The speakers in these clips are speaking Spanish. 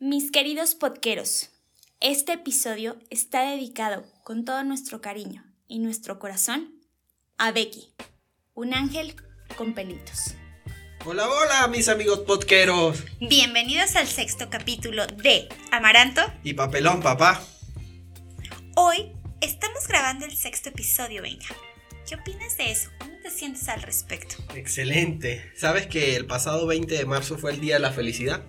Mis queridos podqueros, este episodio está dedicado con todo nuestro cariño y nuestro corazón a Becky, un ángel con pelitos. Hola, hola, mis amigos podqueros. Bienvenidos al sexto capítulo de Amaranto Y papelón, papá. Hoy estamos grabando el sexto episodio, venga. ¿Qué opinas de eso? ¿Cómo te sientes al respecto? Excelente. ¿Sabes que el pasado 20 de marzo fue el Día de la Felicidad?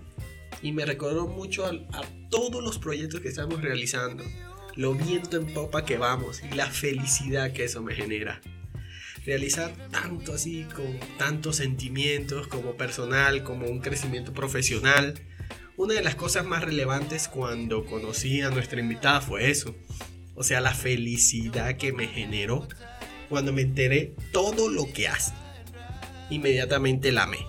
Y me recordó mucho a, a todos los proyectos que estamos realizando. Lo viento en popa que vamos y la felicidad que eso me genera. Realizar tanto así, con tantos sentimientos como personal, como un crecimiento profesional. Una de las cosas más relevantes cuando conocí a nuestra invitada fue eso. O sea, la felicidad que me generó cuando me enteré todo lo que hace. Inmediatamente la amé.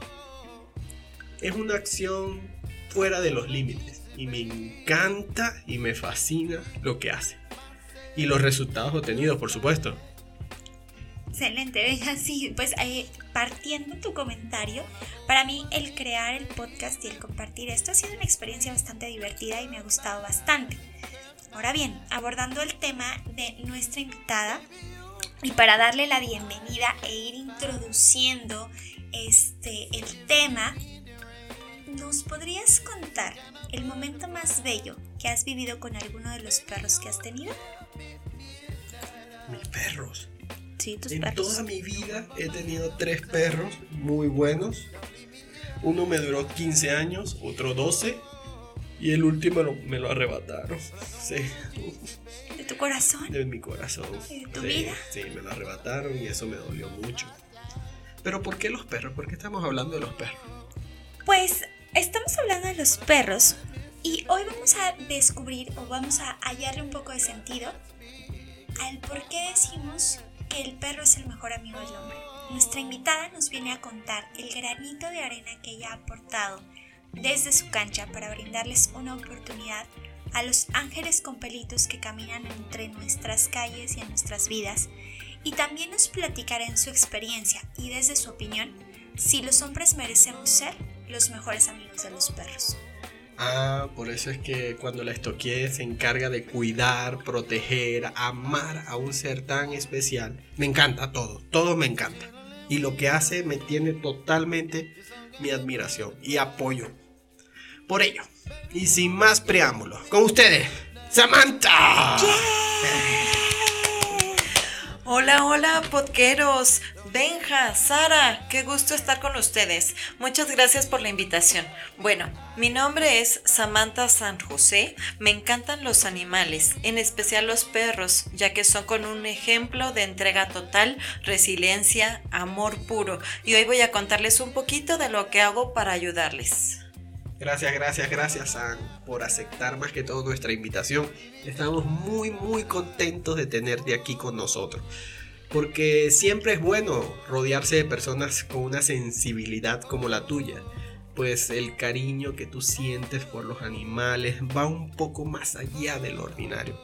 Es una acción fuera de los límites y me encanta y me fascina lo que hace. Y los resultados obtenidos, por supuesto. Excelente, venga, sí, pues eh, partiendo tu comentario, para mí el crear el podcast y el compartir esto ha sido una experiencia bastante divertida y me ha gustado bastante. Ahora bien, abordando el tema de nuestra invitada y para darle la bienvenida e ir introduciendo este el tema, ¿nos podrías contar el momento más bello que has vivido con alguno de los perros que has tenido? Mis perros. Sí, tus En perros. toda mi vida he tenido tres perros muy buenos. Uno me duró 15 años, otro 12 y el último lo- me lo arrebataron. Sí, De tu corazón. de mi corazón. ¿Y de tu sí, vida? Sí, me lo arrebataron y eso me dolió mucho. Pero ¿por qué los perros? ¿Por qué estamos hablando de los perros? Pues estamos hablando de los perros y hoy vamos a descubrir o vamos a hallarle un poco de sentido al por qué decimos que el perro es el mejor amigo del hombre. Nuestra invitada nos viene a contar el granito de arena que ella ha aportado desde su cancha para brindarles una oportunidad a los ángeles con pelitos que caminan entre nuestras calles y en nuestras vidas. Y también nos platicará en su experiencia y desde su opinión si los hombres merecemos ser los mejores amigos de los perros. Ah, por eso es que cuando la estoqué se encarga de cuidar, proteger, amar a un ser tan especial. Me encanta todo, todo me encanta. Y lo que hace me tiene totalmente mi admiración y apoyo. Por ello, y sin más preámbulos, con ustedes, Samantha. Hola, hola, podqueros. Benja, Sara, qué gusto estar con ustedes. Muchas gracias por la invitación. Bueno, mi nombre es Samantha San José. Me encantan los animales, en especial los perros, ya que son con un ejemplo de entrega total, resiliencia, amor puro. Y hoy voy a contarles un poquito de lo que hago para ayudarles. Gracias, gracias, gracias, San, por aceptar más que todo nuestra invitación. Estamos muy, muy contentos de tenerte aquí con nosotros. Porque siempre es bueno rodearse de personas con una sensibilidad como la tuya. Pues el cariño que tú sientes por los animales va un poco más allá del ordinario.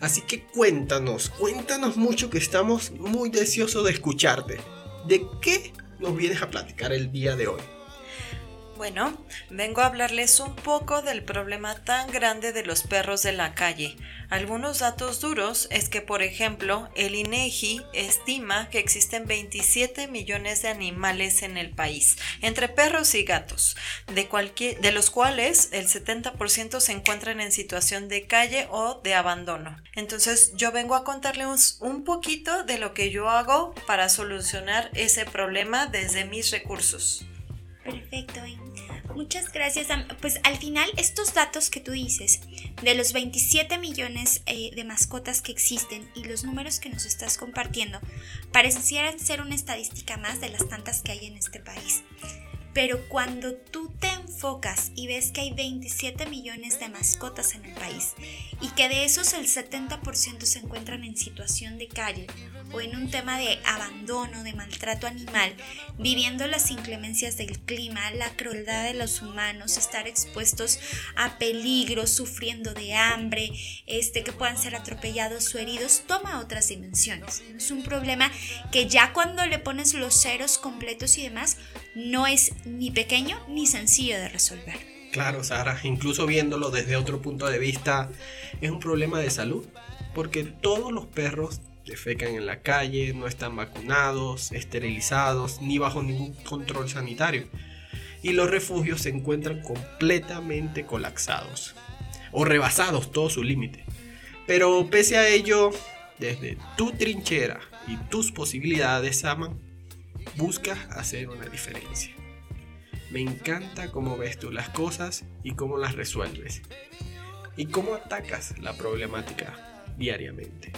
Así que cuéntanos, cuéntanos mucho que estamos muy deseosos de escucharte. ¿De qué nos vienes a platicar el día de hoy? Bueno, vengo a hablarles un poco del problema tan grande de los perros de la calle. Algunos datos duros es que, por ejemplo, el INEGI estima que existen 27 millones de animales en el país, entre perros y gatos, de, los cuales el 70% se encuentran en situación de calle o de abandono. Entonces, yo vengo a contarles un poquito de lo que yo hago para solucionar ese problema desde mis recursos. Perfecto. Muchas gracias. Pues al final estos datos que tú dices de los 27 millones eh, de mascotas que existen y los números que nos estás compartiendo parecieran ser una estadística más de las tantas que hay en este país. Pero cuando tú te enfocas y ves que hay 27 millones de mascotas en el país y que de esos el 70% se encuentran en situación de calle o en un tema de abandono, de maltrato animal, viviendo las inclemencias del clima, la crueldad de los humanos, estar expuestos a peligro, sufriendo de hambre, este, que puedan ser atropellados o heridos, toma otras dimensiones. Es un problema que ya cuando le pones los ceros completos y demás, no es ni pequeño ni sencillo de resolver. Claro, Sara, incluso viéndolo desde otro punto de vista, es un problema de salud, porque todos los perros defecan en la calle, no están vacunados, esterilizados, ni bajo ningún control sanitario. Y los refugios se encuentran completamente colapsados o rebasados todo su límite. Pero pese a ello, desde tu trinchera y tus posibilidades, Saman, busca hacer una diferencia. Me encanta cómo ves tú las cosas y cómo las resuelves. Y cómo atacas la problemática diariamente.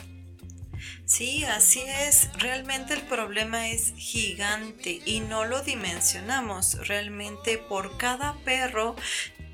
Sí, así es. Realmente el problema es gigante y no lo dimensionamos. Realmente por cada perro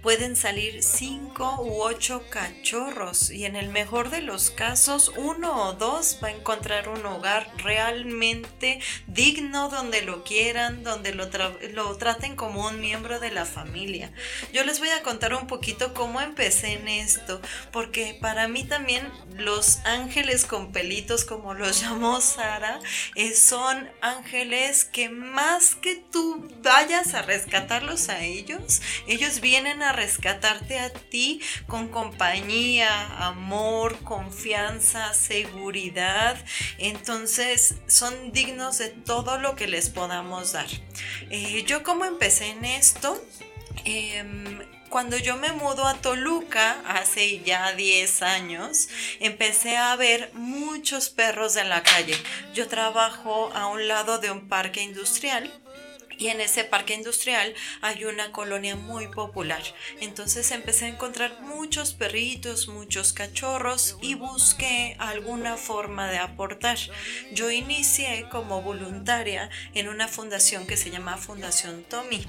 pueden salir cinco u ocho cachorros y en el mejor de los casos uno o dos va a encontrar un hogar realmente digno donde lo quieran, donde lo, lo traten como un miembro de la familia. Yo les voy a contar un poquito cómo empecé en esto, porque para mí también los ángeles con pelitos, como los llamó Sara, eh, son ángeles que más que tú vayas a rescatarlos a ellos, ellos vienen a rescatarte a ti con compañía, amor, confianza, seguridad. Entonces son dignos de todo lo que les podamos dar. Eh, yo como empecé en esto, em, cuando yo me mudo a Toluca hace ya 10 años, empecé a ver muchos perros en la calle. Yo trabajo a un lado de un parque industrial y en ese parque industrial hay una colonia muy popular. Entonces empecé a encontrar muchos perritos, muchos cachorros y busqué alguna forma de aportar. Yo inicié como voluntaria en una fundación que se llama Fundación Tommy.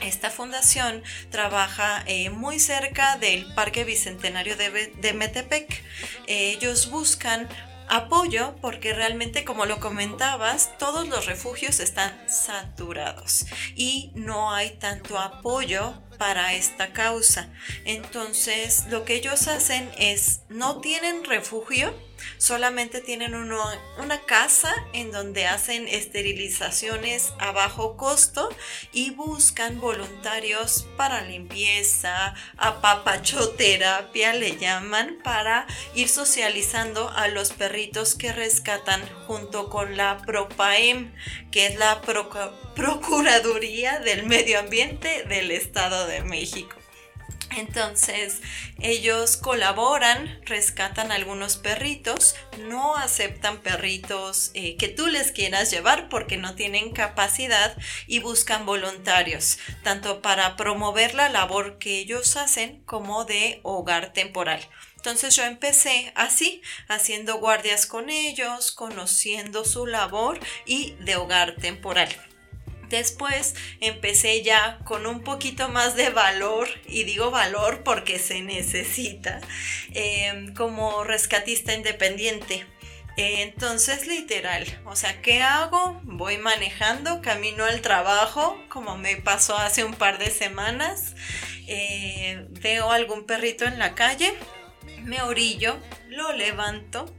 Esta fundación trabaja eh, muy cerca del Parque Bicentenario de, Metepec. ellos buscan apoyo porque realmente como lo comentabas, todos los refugios están saturados y no hay tanto apoyo para esta causa. Entonces, lo que ellos hacen es, no tienen refugio, solamente tienen una casa en donde hacen esterilizaciones a bajo costo y buscan voluntarios para limpieza, apapachoterapia le llaman, para ir socializando a los perritos que rescatan junto con la PROPAEM, que es la Procuraduría del Medio Ambiente del Estado de México. Entonces, ellos colaboran, rescatan algunos perritos, no aceptan perritos eh, que tú les quieras llevar porque no tienen capacidad y buscan voluntarios, tanto para promover la labor que ellos hacen como de hogar temporal. Entonces yo empecé así, haciendo guardias con ellos, conociendo su labor y de hogar temporal. Después empecé ya con un poquito más de valor, y digo valor porque se necesita, em, como rescatista independiente. Entonces, literal, o sea, ¿qué hago? Voy manejando, camino al trabajo, como me pasó hace un par de semanas. Eh, veo algún perrito en la calle, me orillo, lo levanto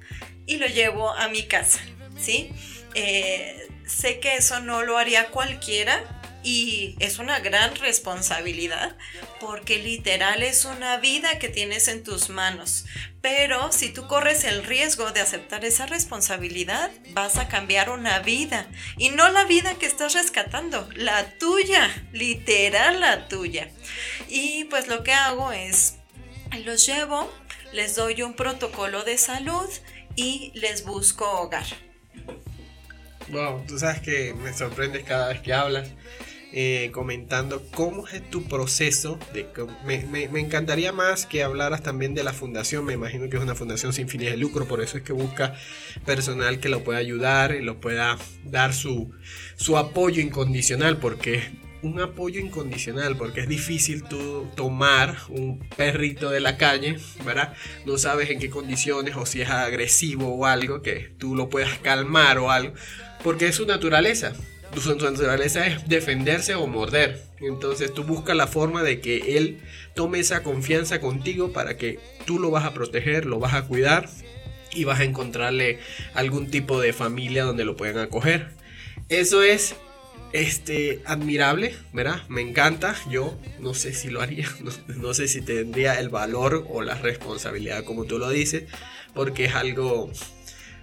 y lo llevo a mi casa, ¿sí? Eh, sé que eso no lo haría cualquiera y es una gran responsabilidad porque literal es una vida que tienes en tus manos. Pero si tú corres el riesgo de aceptar esa responsabilidad, vas a cambiar una vida. Y no la vida que estás rescatando, la tuya, literal la tuya. Y pues lo que hago es, los llevo, les doy un protocolo de salud y les busco hogar. Wow, tú sabes que me sorprendes cada vez que hablas. Eh, comentando cómo es tu proceso. De, me, me, encantaría más que hablaras también de la fundación. Me imagino que es una fundación sin fines de lucro, por eso es que busca personal que lo pueda ayudar y lo pueda dar su, su apoyo incondicional, porque un apoyo incondicional, porque es difícil tú tomar un perrito de la calle, ¿verdad? No sabes en qué condiciones o si es agresivo o algo, que tú lo puedas calmar o algo porque es su naturaleza. Su naturaleza es defenderse o morder. Entonces tú buscas la forma de que él tome esa confianza contigo para que tú lo vas a proteger, lo vas a cuidar y vas a encontrarle algún tipo de familia donde lo puedan acoger. Eso es este, admirable, ¿verdad? Me encanta. Yo no sé si lo haría, no, no, sé si tendría el valor o la responsabilidad, como tú lo dices, porque es algo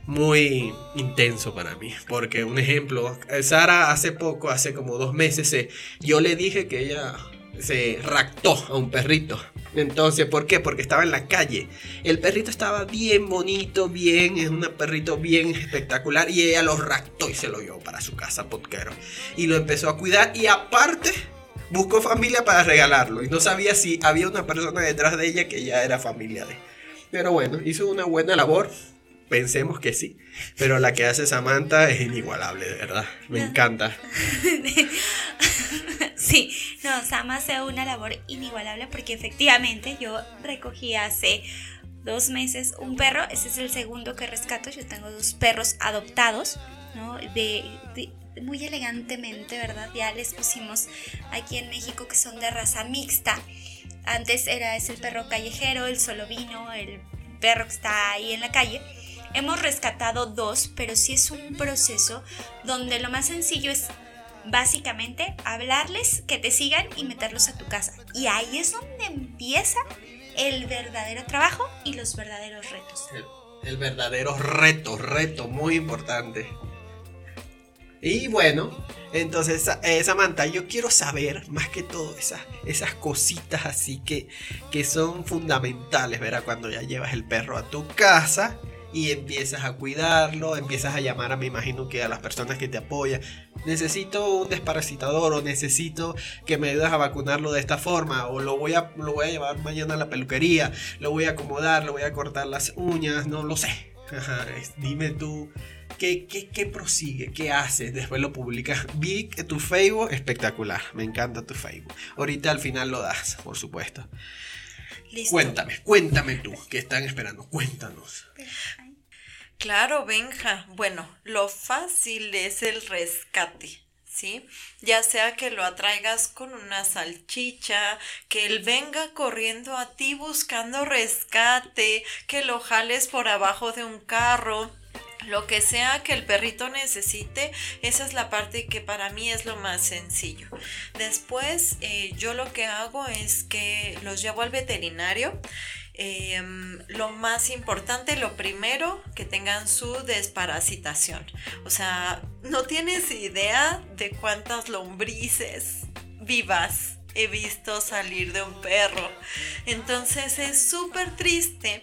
muy intenso para mí. Porque, un ejemplo, Sara hace poco, hace como dos meses, eh, yo le dije que ella se raptó a un perrito. Entonces, ¿por qué? Porque estaba en la calle. El perrito estaba bien bonito, bien, es un perrito bien espectacular y ella lo raptó y se lo llevó para su casa, potquero. Y lo empezó a cuidar y aparte buscó familia para regalarlo y no sabía si había una persona detrás de ella que ya era familia de. Pero bueno, hizo una buena labor. Pensemos que sí, pero la que hace Samantha es inigualable, de verdad. Me encanta. Sí, no, Sam hace una labor inigualable porque efectivamente yo recogí hace dos meses un perro, ese es el segundo que rescato, yo tengo dos perros adoptados, ¿no? De, muy elegantemente, ¿verdad? Ya les pusimos aquí en México que son de raza mixta. Antes era ese el perro callejero, el solo vino, el perro que está ahí en la calle. Hemos rescatado dos, pero sí es un proceso donde lo más sencillo es básicamente hablarles, que te sigan y meterlos a tu casa. Y ahí es donde empieza el verdadero trabajo y los verdaderos retos. El, verdadero reto, reto muy importante. Y bueno, entonces eh, Samantha, yo quiero saber más que todo esas, cositas así que, que son fundamentales, ¿verdad? Cuando ya llevas el perro a tu casa y empiezas a cuidarlo, empiezas a llamar a, me imagino que a las personas que te apoyan, necesito un desparasitador o necesito que me ayudes a vacunarlo de esta forma o lo voy a, lo voy a llevar mañana a la peluquería, lo voy a acomodar, lo voy a cortar las uñas, no lo sé. dime tú. ¿Qué, qué, prosigue? ¿Qué haces? Después lo publicas. Vi que tu Facebook, espectacular. Me encanta tu Facebook. Ahorita al final lo das, por supuesto. Cuéntame, cuéntame tú, ¿qué están esperando? Cuéntanos. Claro, Benja. Bueno, lo fácil es el rescate. ¿Sí? Ya sea que lo atraigas con una salchicha, que él venga corriendo a ti buscando rescate, que lo jales por abajo de un carro, lo que sea que el perrito necesite, esa es la parte que para mí es lo más sencillo. Después, eh, yo lo que hago es que los llevo al veterinario. Em, lo más importante, lo primero, que tengan su desparasitación. O sea, no tienes idea de cuántas lombrices vivas he visto salir de un perro. Entonces es súper triste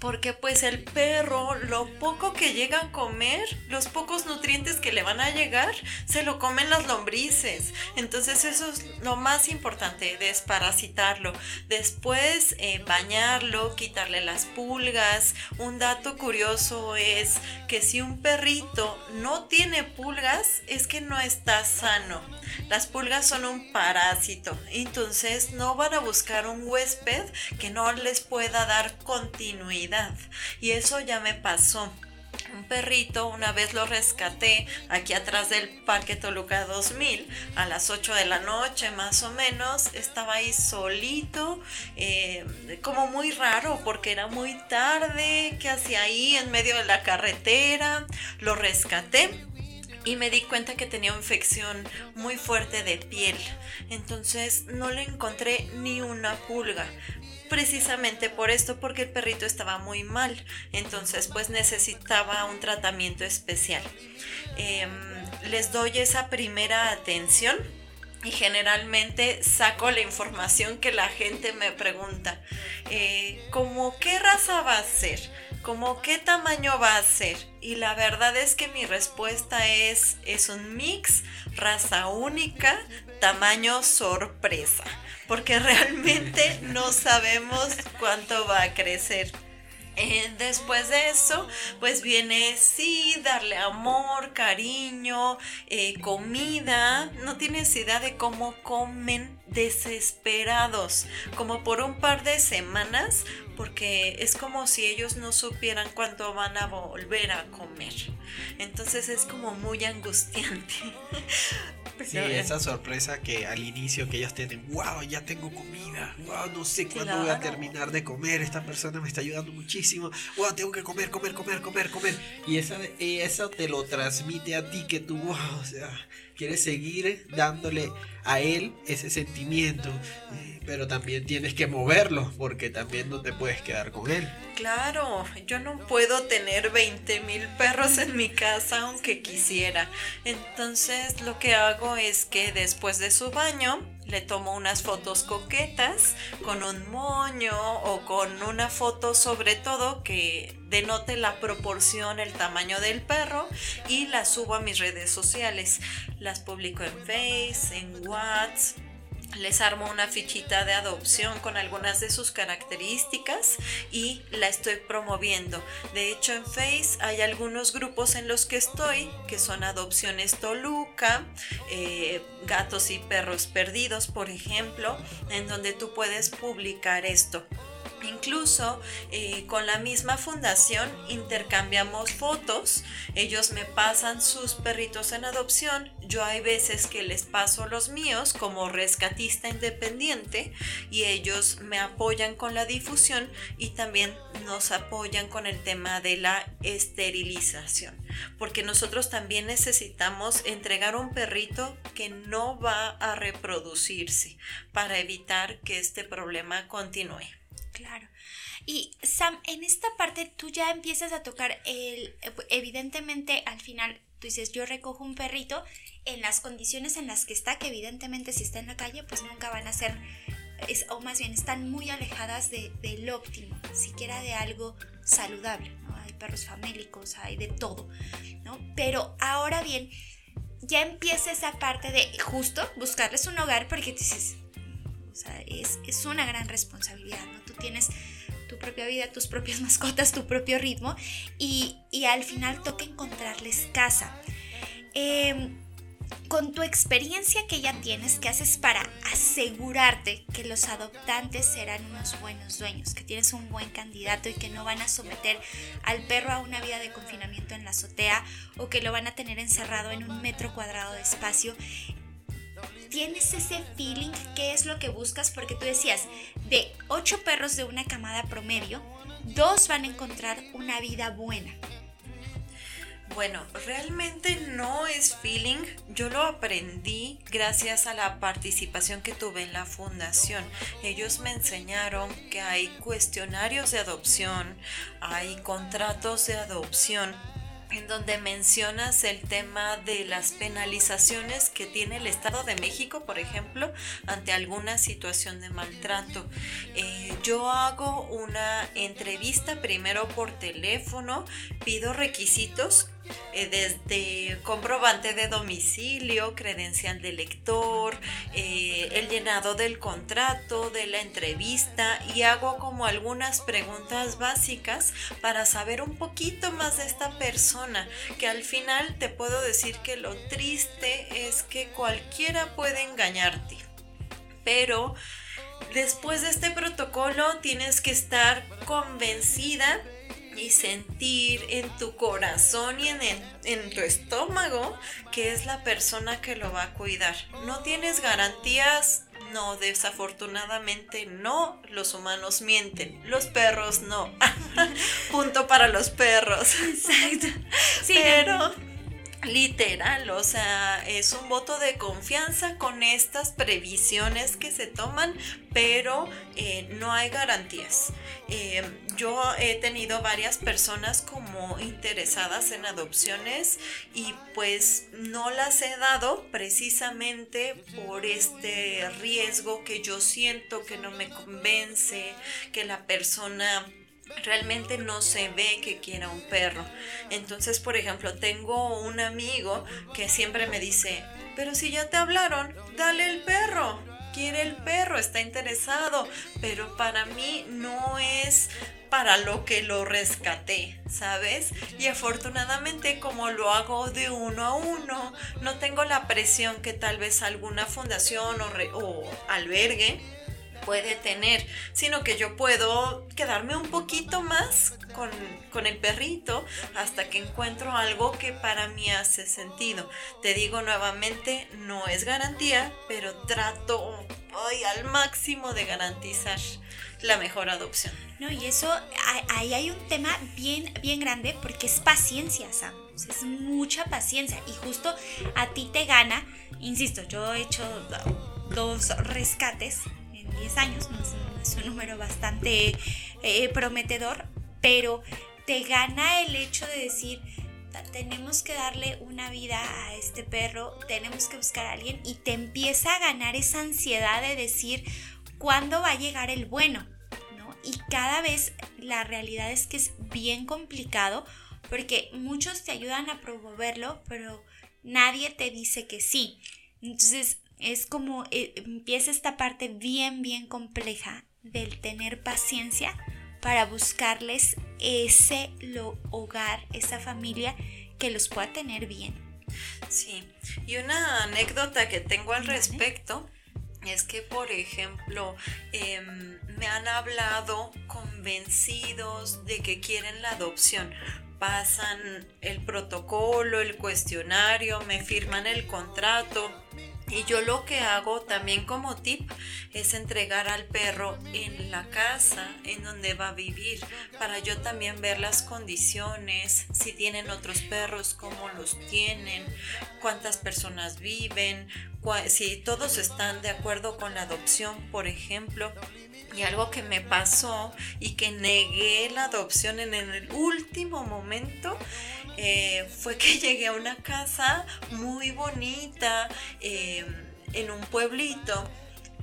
porque pues el perro, lo poco que llega a comer, los pocos nutrientes que le van a llegar, se lo comen las lombrices. Entonces eso es lo más importante, desparasitarlo. Después eh, bañarlo, quitarle las pulgas. Un dato curioso es que si un perrito no tiene pulgas, es que no está sano. Las pulgas son un parásito, entonces no van a buscar un huésped que no les pueda dar continuidad. Y eso ya me pasó un perrito, una vez lo rescaté aquí atrás del Parque Toluca 2000 a las 8 de la noche más o menos, estaba ahí solito, eh, como muy raro porque era muy tarde, que hacía ahí en medio de la carretera? Lo rescaté y me di cuenta que tenía infección muy fuerte de piel. Entonces no le encontré ni una pulga. Precisamente por esto, porque el perrito estaba muy mal. Entonces pues necesitaba un tratamiento especial. Em, les doy esa primera atención y generalmente saco la información que la gente me pregunta. Eh, ¿Cómo qué raza va a ser? ¿Cómo qué tamaño va a ser? Y la verdad es que mi respuesta es, es un mix, raza única, tamaño sorpresa, porque realmente no sabemos cuánto va a crecer. Eh, después de eso, pues viene sí, darle amor, cariño, eh, comida. No tienes idea de cómo comen desesperados, como por un par de semanas, porque es como si ellos no supieran cuándo van a volver a comer. Entonces es como muy angustiante. Sí, esa sorpresa que al inicio que ellos tienen, wow, ya tengo comida, wow, no sé cuándo voy a terminar de comer, esta persona me está ayudando muchísimo, wow, tengo que comer, comer, comer, comer, comer. Y esa, eso te lo transmite a ti que tú, wow, o sea, quieres seguir dándole a él ese sentimiento, eh, pero también tienes que moverlo porque también no te puedes quedar con él. Claro, yo no puedo tener 20 mil perros en mi casa aunque quisiera. Entonces lo que hago es que después de su baño le tomo unas fotos coquetas con un moño o con una foto sobre todo que denote la proporción, el tamaño del perro y las subo a mis redes sociales. Las publico en Face, en WhatsApp les armo una fichita de adopción con algunas de sus características y la estoy promoviendo. De hecho, en Face hay algunos grupos en los que estoy, que son Adopciones Toluca, eh, Gatos y Perros Perdidos, por ejemplo, en donde tú puedes publicar esto. Incluso eh, con la misma fundación intercambiamos fotos, ellos me pasan sus perritos en adopción, yo hay veces que les paso los míos como rescatista independiente y ellos me apoyan con la difusión y también nos apoyan con el tema de la esterilización, porque nosotros también necesitamos entregar un perrito que no va a reproducirse para evitar que este problema continúe. Claro. Y Sam, en esta parte tú ya empiezas a tocar el, evidentemente al final tú dices, yo recojo un perrito en las condiciones en las que está, que evidentemente si está en la calle, pues nunca van a ser, o más bien están muy alejadas de, del óptimo, siquiera de algo saludable, ¿no? Hay perros famélicos, hay de todo, ¿no? Pero ahora bien, ya empieza esa parte de justo buscarles un hogar porque tú dices, o sea, es, es una gran responsabilidad, ¿no? Tienes tu propia vida, tus propias mascotas, tu propio ritmo y, y al final toca encontrarles casa. Eh, con tu experiencia que ya tienes, ¿qué haces para asegurarte que los adoptantes serán unos buenos dueños, que tienes un buen candidato y que no van a someter al perro a una vida de confinamiento en la azotea o que lo van a tener encerrado en un metro cuadrado de espacio? Tienes ese feeling, qué es lo que buscas, porque tú decías, de ocho perros de una camada promedio, dos van a encontrar una vida buena. Bueno, realmente no es feeling. Yo lo aprendí gracias a la participación que tuve en la fundación. Ellos me enseñaron que hay cuestionarios de adopción, hay contratos de adopción en donde mencionas el tema de las penalizaciones que tiene el Estado de México, por ejemplo, ante alguna situación de maltrato. Eh, yo hago una entrevista primero por teléfono, pido requisitos eh, desde comprobante de domicilio, credencial de lector, eh, el llenado del contrato, de la entrevista y hago como algunas preguntas básicas para saber un poquito más de esta persona, que al final te puedo decir que lo triste es que cualquiera puede engañarte, pero después de este protocolo tienes que estar convencida y sentir en tu corazón y en, en, tu estómago que es la persona que lo va a cuidar. No tienes garantías, no, desafortunadamente no, los humanos mienten, los perros no. Punto para los perros. Exacto. Sí, Pero literal, o sea, es un voto de confianza con estas previsiones que se toman, pero eh, no hay garantías. Eh, yo he tenido varias personas como interesadas en adopciones y pues no las he dado precisamente por este riesgo que yo siento que no me convence, que la persona realmente no se ve que quiera un perro. Entonces, por ejemplo, tengo un amigo que siempre me dice, pero si ya te hablaron, dale el perro. Quiere el perro, está interesado, pero para mí no es para lo que lo rescaté, ¿sabes? Y afortunadamente como lo hago de uno a uno, no tengo la presión que tal vez alguna fundación o, o albergue puede tener, sino que yo puedo quedarme un poquito más con, con, el perrito hasta que encuentro algo que para mí hace sentido. Te digo nuevamente, no es garantía, pero trato ay, al máximo de garantizar la mejor adopción. No, y eso, ahí hay un tema bien, bien grande porque es paciencia, Sam Es mucha paciencia y justo a ti te gana, insisto, yo he hecho dos rescates 10 años, no es, un número bastante eh, prometedor, pero te gana el hecho de decir, tenemos que darle una vida a este perro, tenemos que buscar a alguien y te empieza a ganar esa ansiedad de decir cuándo va a llegar el bueno, ¿no? Y cada vez la realidad es que es bien complicado porque muchos te ayudan a promoverlo, pero nadie te dice que sí. Entonces es como eh, empieza esta parte bien, bien compleja del tener paciencia para buscarles ese hogar, esa familia que los pueda tener bien. Sí, y una anécdota que tengo al respecto es que, por ejemplo, em, me han hablado convencidos de que quieren la adopción. Pasan el protocolo, el cuestionario, me firman el contrato, y yo lo que hago también como tip es entregar al perro en la casa en donde va a vivir para yo también ver las condiciones, si tienen otros perros, cómo los tienen, cuántas personas viven, si todos están de acuerdo con la adopción, por ejemplo. Y algo que me pasó y que negué la adopción en el último momento eh, fue que llegué a una casa muy bonita em, en un pueblito,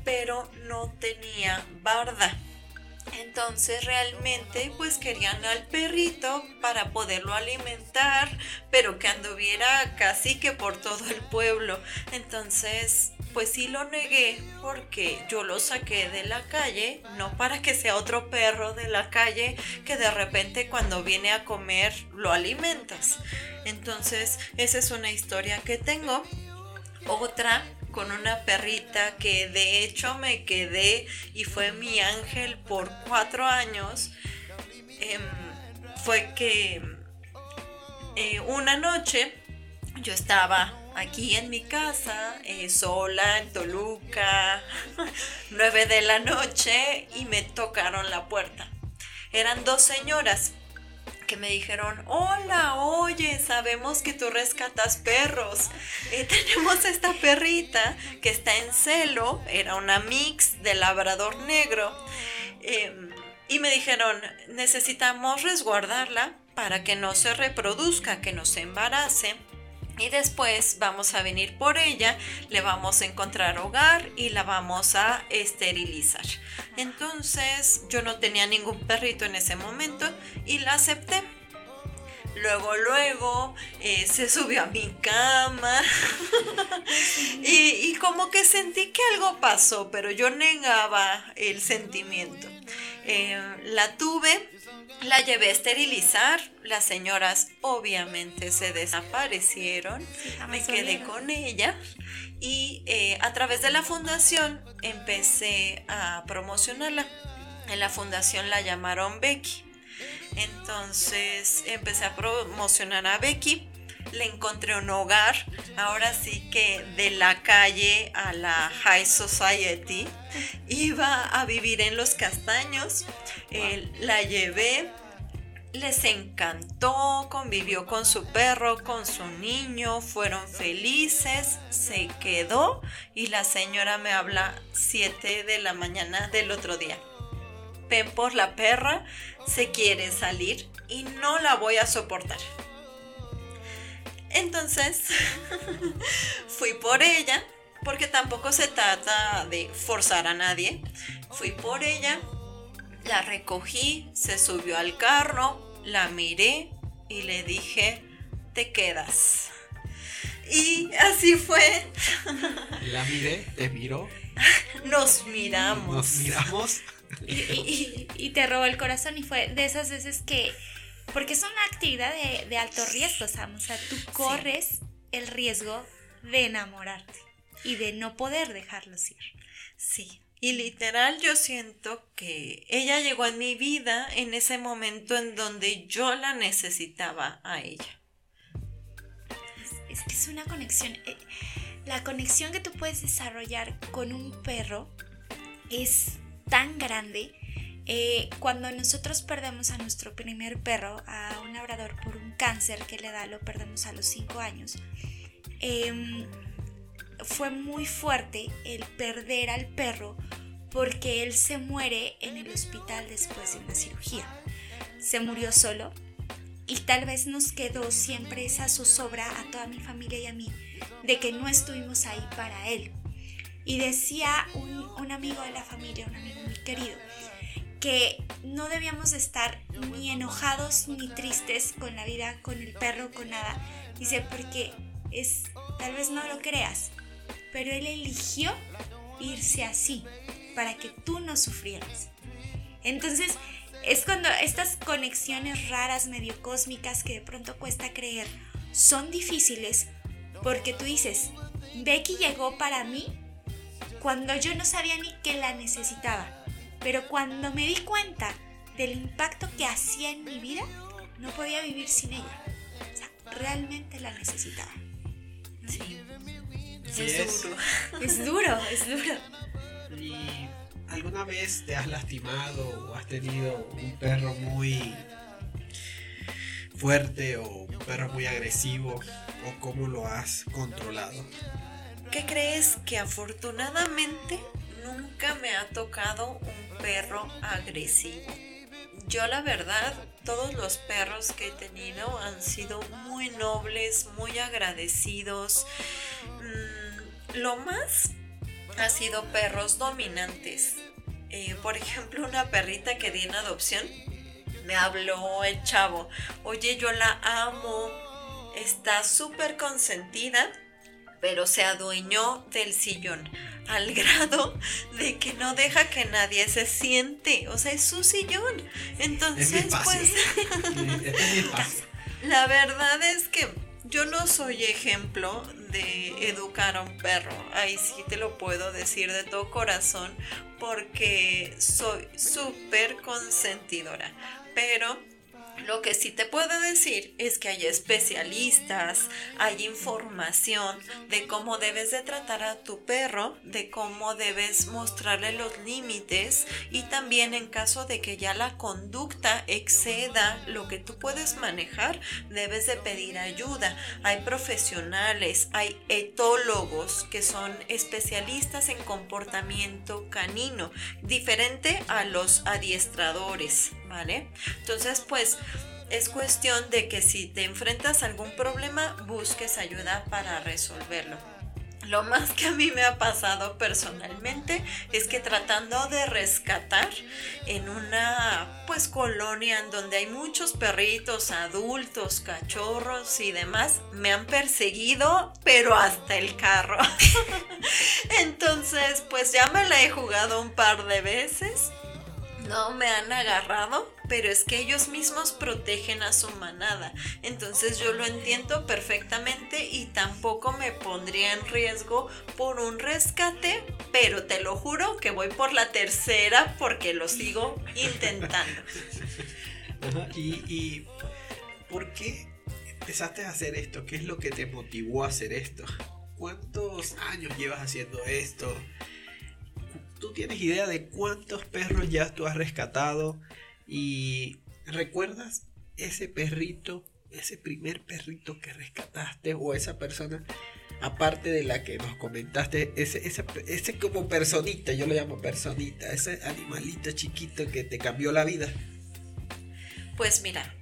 pero no tenía barda. Entonces realmente pues querían al perrito para poderlo alimentar, pero que anduviera casi que por todo el pueblo. Entonces pues sí lo negué porque yo lo saqué de la calle, no para que sea otro perro de la calle que de repente cuando viene a comer lo alimentas. Entonces esa es una historia que tengo. Otra con una perrita que de hecho me quedé y fue mi ángel por cuatro años, em, fue que eh, una noche yo estaba aquí en mi casa, eh, sola, en Toluca, nueve de la noche y me tocaron la puerta. Eran dos señoras que me dijeron, hola, oye, sabemos que tú rescatas perros. Eh, tenemos esta perrita que está en celo, era una mix de labrador negro. Em, y me dijeron, necesitamos resguardarla para que no se reproduzca, que no se embarace. Y después vamos a venir por ella, le vamos a encontrar hogar y la vamos a esterilizar. Entonces yo no tenía ningún perrito en ese momento y la acepté. Luego, luego eh, se subió a mi cama y, como que sentí que algo pasó, pero yo negaba el sentimiento. Eh, la tuve, la llevé a esterilizar, las señoras obviamente se desaparecieron, me quedé con ella. Y eh, a través de la fundación empecé a promocionarla. En la fundación la llamaron Becky. Entonces empecé a promocionar a Becky le encontré un hogar, ahora sí que de la calle a la High Society. Iba a vivir en Los Castaños, la llevé, les encantó, convivió con su perro, con su niño, fueron felices, se quedó y la señora me habla 7 de la mañana del otro día. Ven por la perra, se quiere salir y no la voy a soportar. Entonces, fui por ella, porque tampoco se trata de forzar a nadie. Fui por ella, la recogí, se subió al carro, la miré y le dije, te quedas. Y así fue. La miré, te miró. Nos miramos. Nos miramos. y, te robó el corazón y fue de esas veces que porque es una actividad de, alto riesgo, Sam. O sea, tú corres el riesgo de enamorarte y de no poder dejarlos ir. Sí. Y literal yo siento que ella llegó en mi vida en ese momento en donde yo la necesitaba a ella. Es, que es una conexión. Eh, la conexión que tú puedes desarrollar con un perro es tan grande Eh, cuando nosotros perdemos a nuestro primer perro, a un labrador por un cáncer que le da, lo perdemos a los 5 años, em, fue muy fuerte el perder al perro porque él se muere en el hospital después de una cirugía. Se murió solo y tal vez nos quedó siempre esa zozobra a toda mi familia y a mí de que no estuvimos ahí para él. Y decía un, un amigo de la familia, un amigo muy querido, que no debíamos estar ni enojados ni tristes con la vida, con el perro, con nada. Dice, porque es, tal vez no lo creas, pero él eligió irse así, para que tú no sufrieras. Entonces, es cuando estas conexiones raras, medio cósmicas, que de pronto cuesta creer, son difíciles, porque tú dices, Becky llegó para mí cuando yo no sabía ni que la necesitaba pero cuando me di cuenta del impacto que hacía en mi vida, no podía vivir sin ella. O sea, realmente la necesitaba. Sí. es, duro. Es duro, es duro. ¿Y alguna vez te has lastimado o has tenido un perro muy fuerte o un perro muy agresivo o cómo lo has controlado? ¿Qué crees que afortunadamente nunca me ha tocado un perro agresivo. Yo la verdad, todos los perros que he tenido han sido muy nobles, muy agradecidos. Mm, lo más ha sido perros dominantes. Eh, por ejemplo, una perrita que di en adopción me habló el chavo. Oye, yo la amo. Está súper consentida pero se adueñó del sillón al grado de que no deja que nadie se siente. O sea, es su sillón. Entonces, pues... la verdad es que yo no soy ejemplo de educar a un perro. Ahí sí te lo puedo decir de todo corazón porque soy súper consentidora. Pero lo que sí te puedo decir es que hay especialistas, hay información de cómo debes de tratar a tu perro, de cómo debes mostrarle los límites y también en caso de que ya la conducta exceda lo que tú puedes manejar, debes de pedir ayuda. Hay profesionales, hay etólogos que son especialistas en comportamiento canino, diferente a los adiestradores. ¿Vale? Entonces, pues es cuestión de que si te enfrentas a algún problema, busques ayuda para resolverlo. Lo más que a mí me ha pasado personalmente es que tratando de rescatar en una pues colonia en donde hay muchos perritos, adultos, cachorros y demás, me han perseguido, pero hasta el carro. Entonces, pues ya me la he jugado un par de veces no me han agarrado, pero es que ellos mismos protegen a su manada. Entonces yo lo entiendo perfectamente y tampoco me pondría en riesgo por un rescate, pero te lo juro que voy por la tercera porque lo sigo intentando. ¿Y, ¿Y por qué empezaste a hacer esto? ¿Qué es lo que te motivó a hacer esto? ¿Cuántos años llevas haciendo esto? ¿Tú tienes idea de cuántos perros ya tú has rescatado? Y recuerdas ese perrito, ese primer perrito que rescataste o esa persona, aparte de la que nos comentaste, ese, como personita, yo lo llamo personita, ese animalito chiquito que te cambió la vida. Pues mira,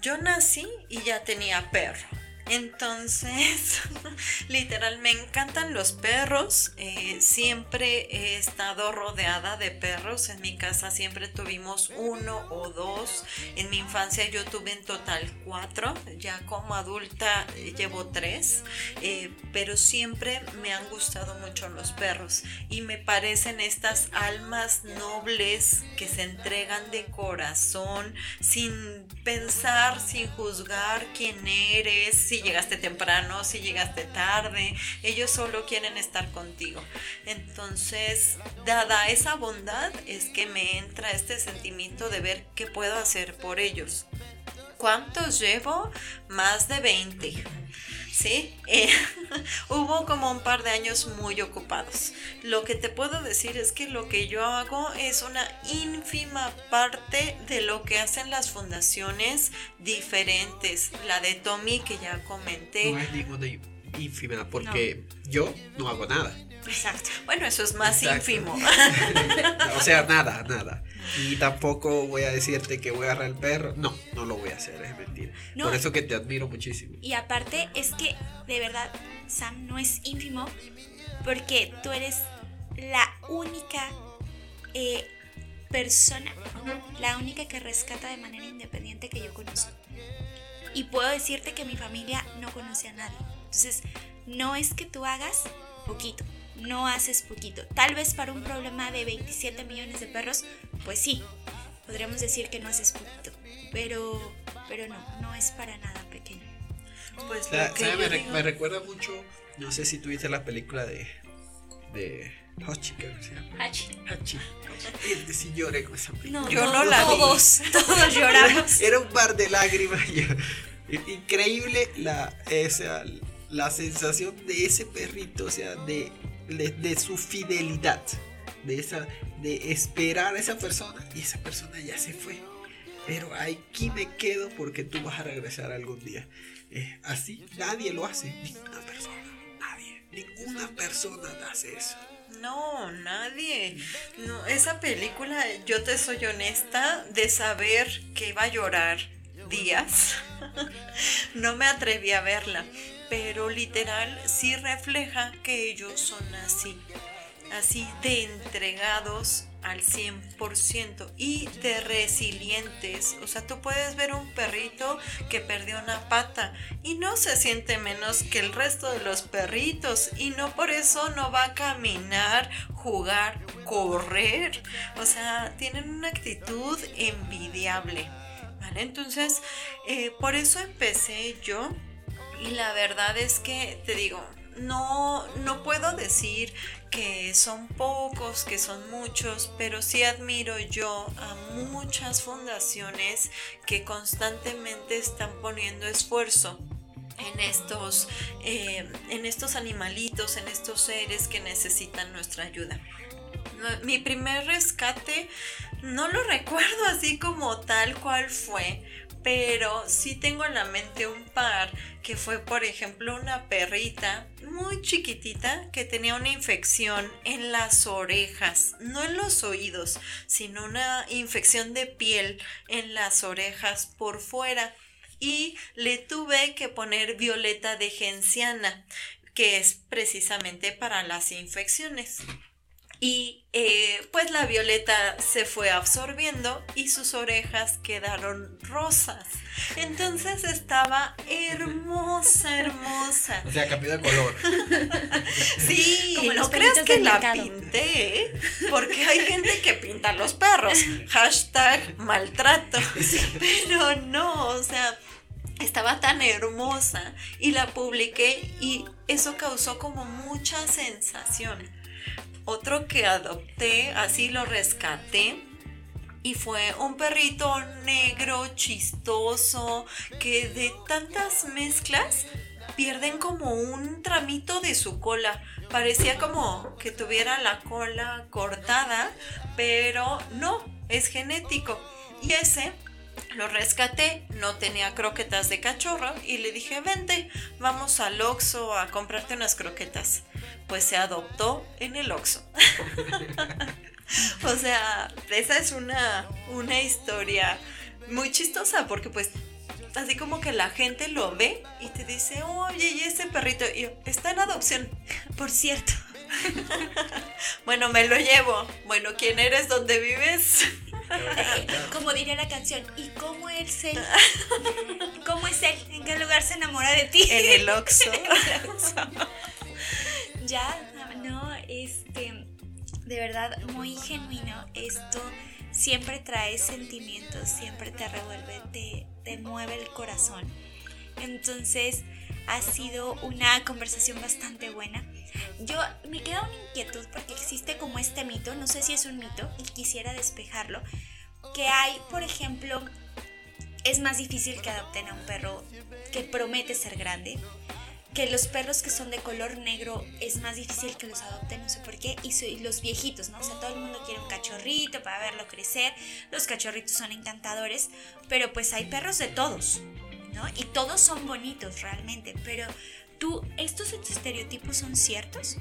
yo nací y ya tenía perro. Entonces, literal, me encantan los perros. Eh, siempre he estado rodeada de perros. En mi casa siempre tuvimos uno o dos. En mi infancia yo tuve en total cuatro. Ya como adulta eh, llevo tres. Eh, pero siempre me han gustado mucho los perros. Y me parecen estas almas nobles que se entregan de corazón, sin pensar, sin juzgar quién eres, llegaste temprano, si llegaste tarde, ellos solo quieren estar contigo. Entonces, dada esa bondad, es que me entra este sentimiento de ver qué puedo hacer por ellos. ¿Cuántos llevo? Más de 20. Sí, eh, hubo como un par de años muy ocupados. Lo que te puedo decir es que lo que yo hago es una ínfima parte de lo que hacen las fundaciones diferentes. La de Tommy que ya comenté. No es ínfima porque yo no hago nada. Exacto. Bueno, eso es más ínfimo. o sea, nada, nada. Y tampoco voy a decirte que voy a agarrar el perro. No, no lo voy a hacer, es mentira. Por eso que te admiro muchísimo. Y aparte es que, de verdad, Sam no es ínfimo porque tú eres la única eh, persona, la única que rescata de manera independiente que yo conozco. Y puedo decirte que mi familia no conoce a nadie. Entonces, no es que tú hagas poquito, no haces poquito. Tal vez para un problema de 27 millones de perros, pues sí, podríamos decir que no haces poquito. Pero, pero no, no es para nada pequeño. Pues me, recuerda mucho, no sé si tuviste la película de, de Hachi, Hachi. Hachi. Sí lloré con esa película. No, yo no, la todos, todos lloramos. Era un par de lágrimas. Increíble la, esa, la sensación de ese perrito, o sea, de de, su fidelidad, de, esa, de esperar a esa persona y esa persona ya se fue. Pero aquí me quedo porque tú vas a regresar algún día. Eh, así nadie lo hace, ninguna persona, nadie, ninguna persona hace eso. No, nadie. No, esa película, yo te soy honesta, de saber que iba a llorar días, no me atreví a verla pero literal sí refleja que ellos son así, así de entregados al 100% y de resilientes. O sea, tú puedes ver un perrito que perdió una pata y no se siente menos que el resto de los perritos y no por eso no va a caminar, jugar, correr. O sea, tienen una actitud envidiable. ¿Vale? Entonces, eh, por eso empecé yo y la verdad es que, te digo, no, no puedo decir que son pocos, que son muchos, pero sí admiro yo a muchas fundaciones que constantemente están poniendo esfuerzo en estos, eh, en estos animalitos, en estos seres que necesitan nuestra ayuda. Mi primer rescate no lo recuerdo así como tal cual fue, pero sí tengo en la mente un par que fue por ejemplo una perrita muy chiquitita que tenía una infección en las orejas, no en los oídos, sino una infección de piel en las orejas por fuera. Y le tuve que poner violeta de genciana que es precisamente para las infecciones y eh, pues la violeta se fue absorbiendo y sus orejas quedaron rosas. Entonces estaba hermosa, hermosa. O sea, cambió de color. sí, Como no creas que la pinté, porque hay gente que pinta los perros. Hashtag maltrato. Pero no, o sea, estaba tan hermosa y la publiqué y eso causó como mucha sensación otro que adopté, así lo rescaté. Y fue un perrito negro, chistoso, que de tantas mezclas pierden como un tramito de su cola. Parecía como que tuviera la cola cortada, pero no, es genético. Y ese lo rescaté, no tenía croquetas de cachorro y le dije, vente, vamos al Oxxo a comprarte unas croquetas pues se adoptó en el Oxxo. o sea, esa es una, una historia muy chistosa porque pues así como que la gente lo ve y te dice, oye, y ese perrito y está en adopción, por cierto. bueno, me lo llevo. Bueno, ¿quién eres? ¿Dónde vives? como diría la canción, ¿y cómo es él? ¿Cómo es él? ¿En qué lugar se enamora de ti? En el Oxxo ya, no, este, de verdad, muy genuino. Esto siempre trae sentimientos, siempre te revuelve, te, te mueve el corazón. Entonces, ha sido una conversación bastante buena. Yo me queda una inquietud porque existe como este mito, no sé si es un mito y quisiera despejarlo, que hay, por ejemplo, es más difícil que adopten a un perro que promete ser grande que los perros que son de color negro es más difícil que los adopten, no sé por qué, y, los viejitos, ¿no? O sea, todo el mundo quiere un cachorrito para verlo crecer, los cachorritos son encantadores, pero pues hay perros de todos, ¿no? Y todos son bonitos realmente, pero tú, ¿estos estereotipos son ciertos?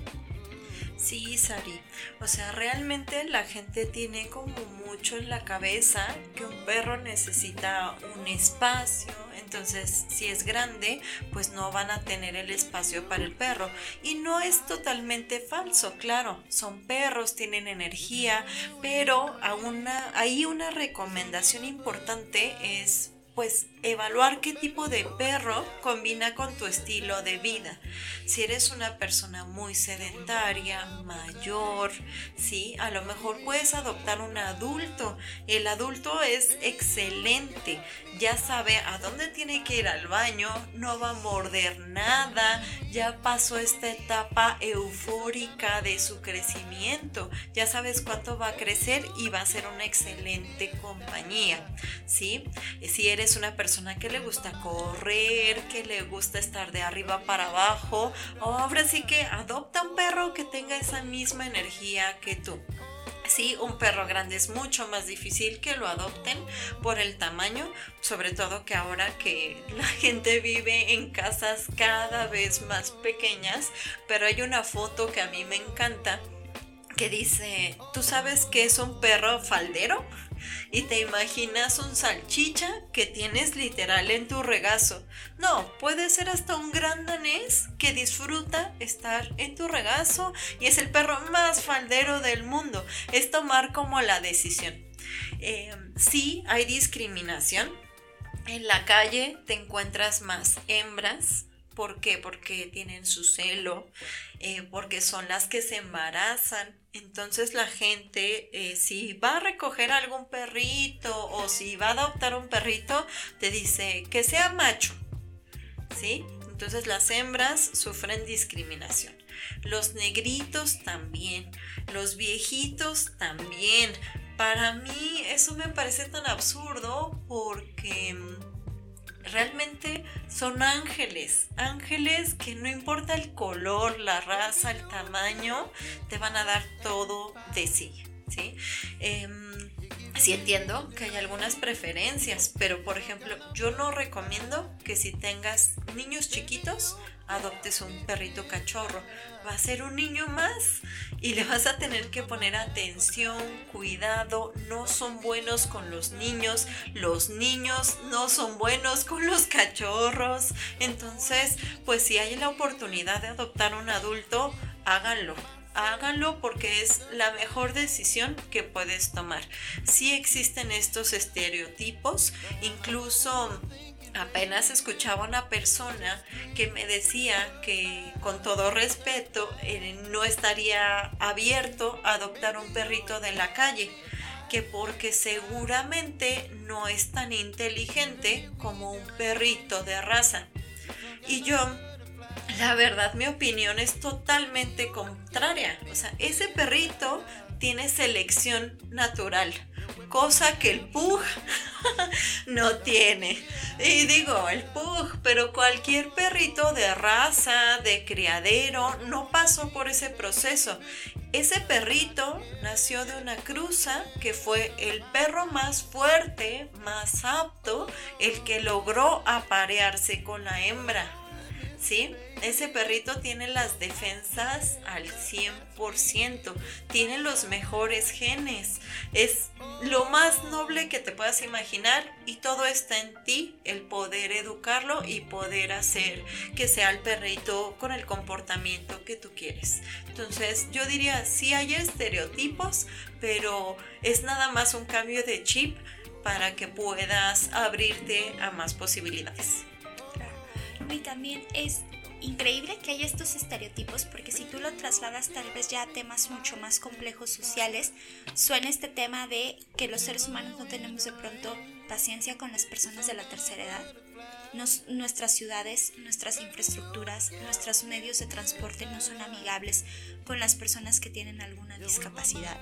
Sí, Sari. O sea, realmente la gente tiene como mucho en la cabeza que un perro necesita un espacio. Entonces, si es grande, pues no van a tener el espacio para el perro. Y no es totalmente falso, claro. Son perros, tienen energía, pero a una, ahí una recomendación importante es pues evaluar qué tipo de perro combina con tu estilo de vida. Si eres una persona muy sedentaria, mayor, sí, a lo mejor puedes adoptar un adulto. El adulto es excelente, ya sabe a dónde tiene que ir al baño, no va a morder nada, ya pasó esta etapa eufórica de su crecimiento, ya sabes cuánto va a crecer y va a ser una excelente compañía, ¿sí? Si eres una persona que le gusta correr, que le gusta estar de arriba para abajo, ahora sí que adopta un perro que tenga esa misma energía que tú. Sí, un perro grande es mucho más difícil que lo adopten por el tamaño, sobre todo que ahora que la gente vive en casas cada vez más pequeñas, pero hay una foto que a mí me encanta que dice, ¿tú sabes qué es un perro faldero? Y te imaginas un salchicha que tienes literal en tu regazo. No, puede ser hasta un gran danés que disfruta estar en tu regazo y es el perro más faldero del mundo. Es tomar como la decisión. Eh, sí, hay discriminación. En la calle te encuentras más hembras ¿Por qué? Porque tienen su celo, eh, porque son las que se embarazan. Entonces la gente, eh, si va a recoger algún perrito o si va a adoptar un perrito, te dice que sea macho. ¿Sí? Entonces las hembras sufren discriminación. Los negritos también. Los viejitos también. Para mí eso me parece tan absurdo porque realmente son ángeles, ángeles que no importa el color, la raza, el tamaño, te van a dar todo de sí, ¿sí? Em, sí entiendo que hay algunas preferencias, pero por ejemplo, yo no recomiendo que si tengas niños chiquitos, adoptes un perrito cachorro. Va a ser un niño más y le vas a tener que poner atención, cuidado. No son buenos con los niños. Los niños no son buenos con los cachorros. Entonces, pues si hay la oportunidad de adoptar un adulto, háganlo háganlo porque es la mejor decisión que puedes tomar. Si existen estos estereotipos, incluso apenas escuchaba una persona que me decía que con todo respeto eh, no estaría abierto a adoptar un perrito de la calle, que porque seguramente no es tan inteligente como un perrito de raza. Y yo, la verdad, mi opinión es totalmente contraria. O sea, ese perrito tiene selección natural cosa que el Pug no tiene. Y digo, el Pug, pero cualquier perrito de raza, de criadero, no pasó por ese proceso. Ese perrito nació de una cruza que fue el perro más fuerte, más apto, el que logró aparearse con la hembra. ¿Sí? ese perrito tiene las defensas al 100%, tiene los mejores genes, es lo más noble que te puedas imaginar y todo está en ti, el poder educarlo y poder hacer que sea el perrito con el comportamiento que tú quieres. Entonces yo diría, sí hay estereotipos, pero es nada más un cambio de chip para que puedas abrirte a más posibilidades. Y también es increíble que haya estos estereotipos porque si tú lo trasladas tal vez ya a temas mucho más complejos sociales, suena este tema de que los seres humanos no tenemos de pronto paciencia con las personas de la tercera edad. nuestras ciudades, nuestras infraestructuras, nuestros medios de transporte no son amigables con las personas que tienen alguna discapacidad.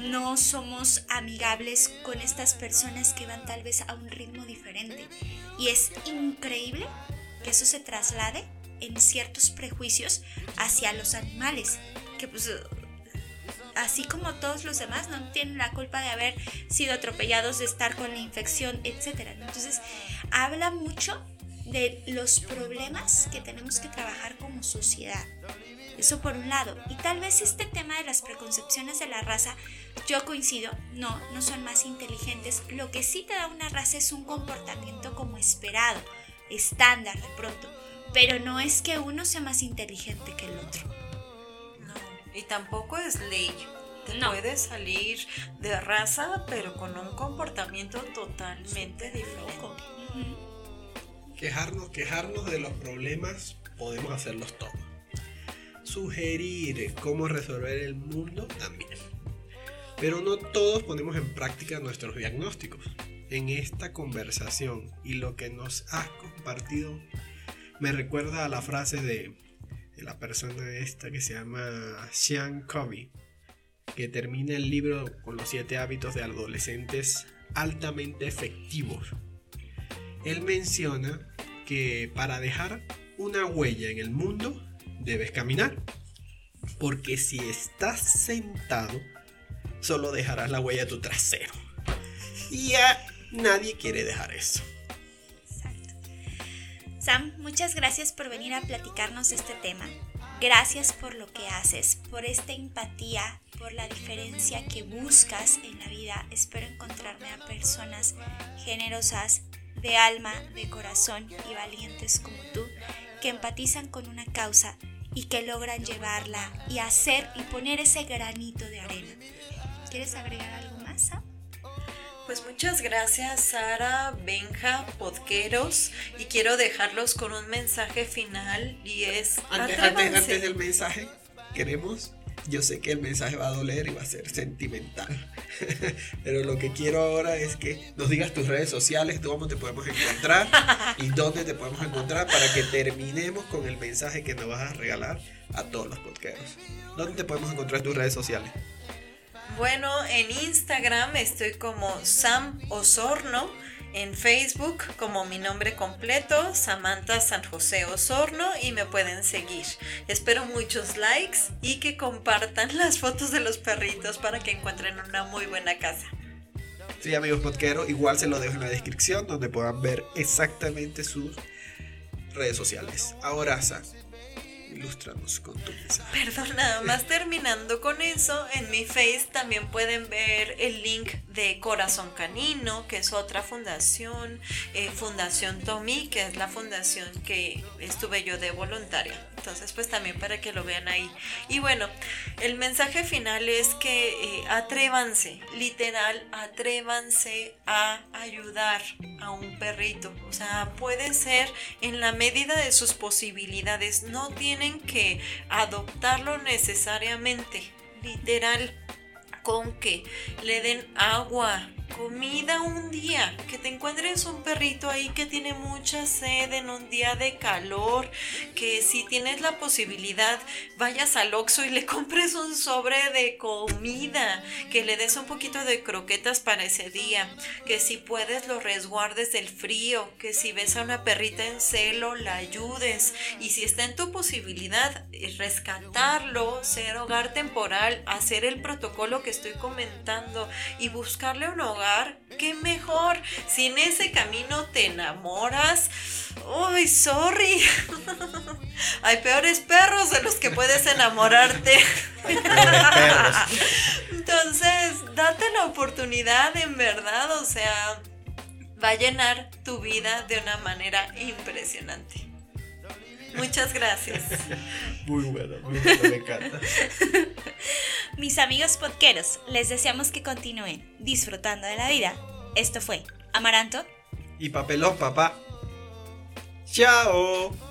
No somos amigables con estas personas que van tal vez a un ritmo diferente. Y es increíble que eso se traslade en ciertos prejuicios hacia los animales, que pues así como todos los demás no tienen la culpa de haber sido atropellados, de estar con la infección, etc. Entonces, habla mucho de los problemas que tenemos que trabajar como sociedad. Eso por un lado. Y tal vez este tema de las preconcepciones de la raza, yo coincido, no, no son más inteligentes. Lo que sí te da una raza es un comportamiento como esperado, estándar de pronto. Pero no es que uno sea más inteligente que el otro. No, y tampoco es ley. Te no. puedes salir de raza, pero con un comportamiento totalmente diferente. Quejarnos, quejarnos de los problemas, podemos hacerlos todos sugerir cómo resolver el mundo también. Pero no todos ponemos en práctica nuestros diagnósticos. En esta conversación y lo que nos has compartido me recuerda a la frase de, la persona esta que se llama Sean Covey, que termina el libro con los siete hábitos de adolescentes altamente efectivos. Él menciona que para dejar una huella en el mundo debes caminar. Porque si estás sentado, solo dejarás la huella de tu trasero. Y ya nadie quiere dejar eso. Exacto. Sam, muchas gracias por venir a platicarnos este tema. Gracias por lo que haces, por esta empatía, por la diferencia que buscas en la vida. Espero encontrarme a personas generosas, de alma, de corazón y valientes como tú, que empatizan con una causa y que logran llevarla y hacer y poner ese granito de arena. ¿Quieres agregar algo? Pues muchas gracias Sara, Benja, Podqueros y quiero dejarlos con un mensaje final y es... Antes, antes, antes del mensaje, queremos yo sé que el mensaje va a doler y va a ser sentimental. Pero lo que quiero ahora es que nos digas tus redes sociales, dónde te podemos encontrar y dónde te podemos encontrar para que terminemos con el mensaje que nos vas a regalar a todos los podcasts. ¿Dónde te podemos encontrar tus redes sociales? Bueno, en Instagram estoy como Sam Osorno en Facebook como mi nombre completo, Samantha San José Osorno, y me pueden seguir. Espero muchos likes y que compartan las fotos de los perritos para que encuentren una muy buena casa. Sí, amigos podqueros, igual se lo dejo en la descripción donde puedan ver exactamente sus redes sociales. Ahora, Sam, Ilústranos con tu mensaje. Perdón, nada más terminando con eso, en mi face también pueden ver el link de Corazón Canino, que es otra fundación, eh, Fundación Tommy, que es la fundación que estuve yo de voluntaria. Entonces, pues también para que lo vean ahí. Y bueno, el mensaje final es que eh, atrévanse, literal, atrévanse a ayudar a un perrito. O sea, puede ser en la medida de sus posibilidades. No tienen que adoptarlo necesariamente, literal, con que le den agua, comida un día, que te encuentres un perrito ahí que tiene mucha sed en un día de calor, que si tienes la posibilidad vayas al Oxxo y le compres un sobre de comida, que le des un poquito de croquetas para ese día, que si puedes lo resguardes del frío, que si ves a una perrita en celo la ayudes y si está en tu posibilidad eh, rescatarlo, ser hogar temporal, hacer el protocolo que estoy comentando y buscarle un qué mejor. Si en ese camino te enamoras, uy, sorry. Hay peores perros de los que puedes enamorarte. Entonces, date la oportunidad en verdad, o sea, va a llenar tu vida de una manera impresionante. Muchas gracias. Muy bueno, muy bueno, me encanta. Mis amigos podqueros, les deseamos que continúen disfrutando de la vida. Esto fue Amaranto y Papelón, papá. Chao.